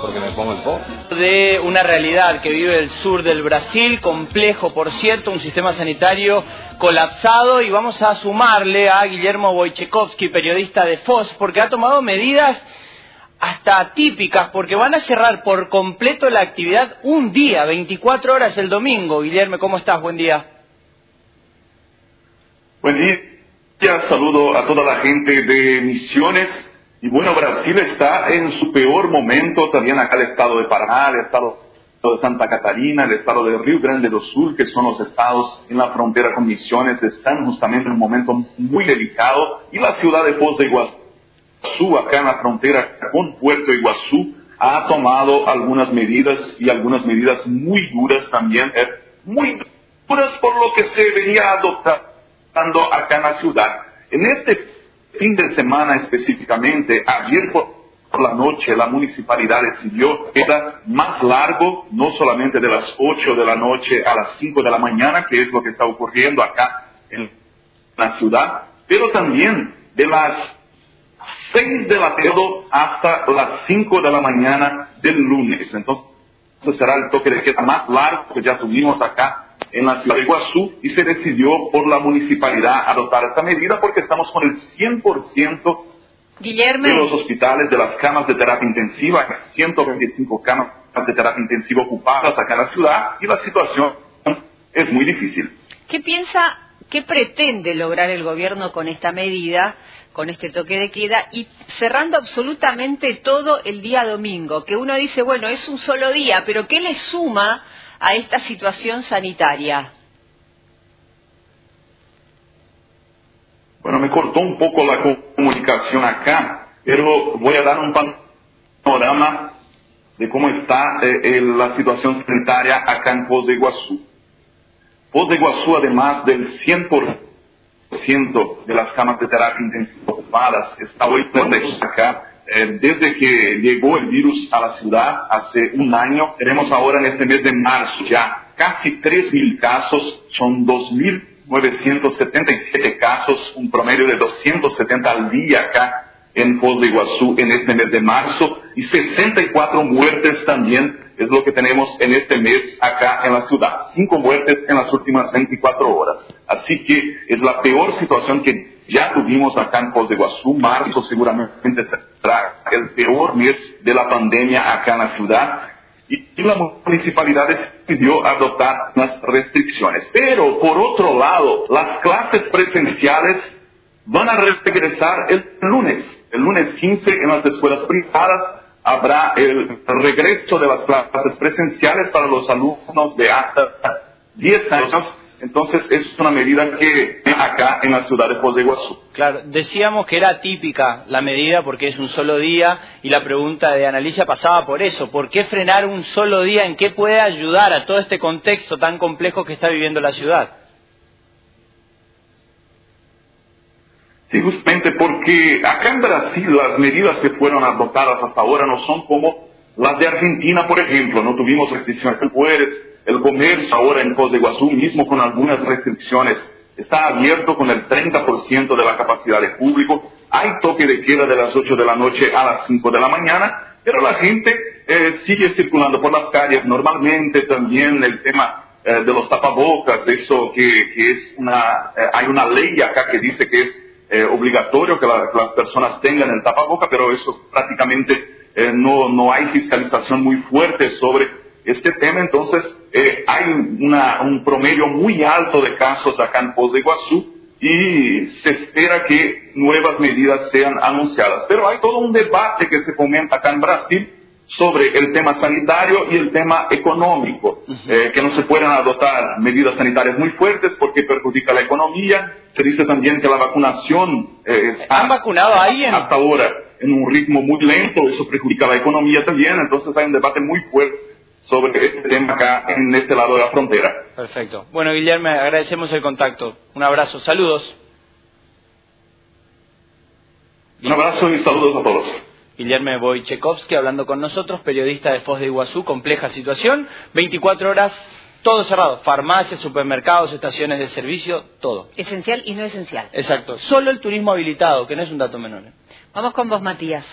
porque me pongo el po. De una realidad que vive el sur del Brasil, complejo por cierto, un sistema sanitario colapsado y vamos a sumarle a Guillermo Wojciechowski, periodista de FOS, porque ha tomado medidas hasta atípicas, porque van a cerrar por completo la actividad un día, 24 horas el domingo. Guillermo, ¿cómo estás? Buen día. Buen día, saludo a toda la gente de Misiones. Y bueno, Brasil está en su peor momento, también acá el estado de Paraná, el estado de Santa Catarina, el estado de Río Grande do Sul, que son los estados en la frontera con Misiones, están justamente en un momento muy delicado. Y la ciudad de Foz de Iguazú acá en la frontera con Puerto Iguazú, ha tomado algunas medidas y algunas medidas muy duras también, eh, muy duras por lo que se venía adoptando acá en la ciudad. En este fin de semana específicamente, ayer por la noche la municipalidad decidió que más largo, no solamente de las 8 de la noche a las 5 de la mañana, que es lo que está ocurriendo acá en la ciudad, pero también de las 6 de la tarde hasta las 5 de la mañana del lunes. Entonces será el toque de queda más largo que ya tuvimos acá en la ciudad de Iguazú y se decidió por la municipalidad adoptar esta medida porque estamos con el 100% Guillermo. de los hospitales, de las camas de terapia intensiva, 125 camas de terapia intensiva ocupadas acá en la ciudad y la situación es muy difícil. ¿Qué piensa, qué pretende lograr el gobierno con esta medida? con este toque de queda y cerrando absolutamente todo el día domingo, que uno dice, bueno, es un solo día, pero ¿qué le suma a esta situación sanitaria? Bueno, me cortó un poco la comunicación acá, pero voy a dar un panorama de cómo está eh, la situación sanitaria acá en Foz de Iguazú. Foz de Iguazú, además del 100% de las camas de terapia intensiva ocupadas está hoy acá. Eh, desde que llegó el virus a la ciudad hace un año, tenemos ahora en este mes de marzo ya casi 3.000 casos, son 2.977 casos, un promedio de 270 al día acá en Foz de Iguazú en este mes de marzo y 64 muertes también es lo que tenemos en este mes acá en la ciudad. Cinco muertes en las últimas 24 horas. Así que es la peor situación que ya tuvimos acá en de Iguazú. Marzo seguramente será el peor mes de la pandemia acá en la ciudad. Y la municipalidad decidió adoptar las restricciones. Pero, por otro lado, las clases presenciales van a regresar el lunes. El lunes 15 en las escuelas privadas habrá el regreso de las clases presenciales para los alumnos de hasta 10 años. Entonces, es una medida que acá en la ciudad de Foz de Iguazú. Claro, decíamos que era típica la medida porque es un solo día y la pregunta de Analicia pasaba por eso. ¿Por qué frenar un solo día? ¿En qué puede ayudar a todo este contexto tan complejo que está viviendo la ciudad? Sí, justamente porque acá en Brasil las medidas que fueron adoptadas hasta ahora no son como las de Argentina, por ejemplo. No tuvimos restricciones de poderes. El comercio ahora en Foz de Iguazú, mismo con algunas restricciones, está abierto con el 30% de la capacidad de público. Hay toque de queda de las 8 de la noche a las 5 de la mañana, pero la gente eh, sigue circulando por las calles normalmente. También el tema eh, de los tapabocas, eso que, es una, eh, hay una ley acá que dice que es obligatorio que, que, las personas tengan el tapaboca, pero eso prácticamente no, no hay fiscalización muy fuerte sobre este tema. Entonces, eh, hay una, un promedio muy alto de casos acá en Foz de Iguazú y se espera que nuevas medidas sean anunciadas. Pero hay todo un debate que se comenta acá en Brasil sobre el tema sanitario y el tema económico, uh -huh. eh, que no se pueden adoptar medidas sanitarias muy fuertes porque perjudica la economía. Se dice también que la vacunación eh, está ¿Han vacunado a alguien? hasta ahora en un ritmo muy lento, eso perjudica la economía también, entonces hay un debate muy fuerte sobre este tema acá en este lado de la frontera. Perfecto. Bueno, Guillermo, agradecemos el contacto. Un abrazo, saludos. Un abrazo y saludos a todos. Guillermo Wojciechowski hablando con nosotros, periodista de Foz de Iguazú, compleja situación, 24 horas, todo cerrado, farmacias, supermercados, estaciones de servicio, todo. Esencial y no esencial. Exacto, solo el turismo habilitado, que no es un dato menor. ¿eh? Vamos con vos, Matías.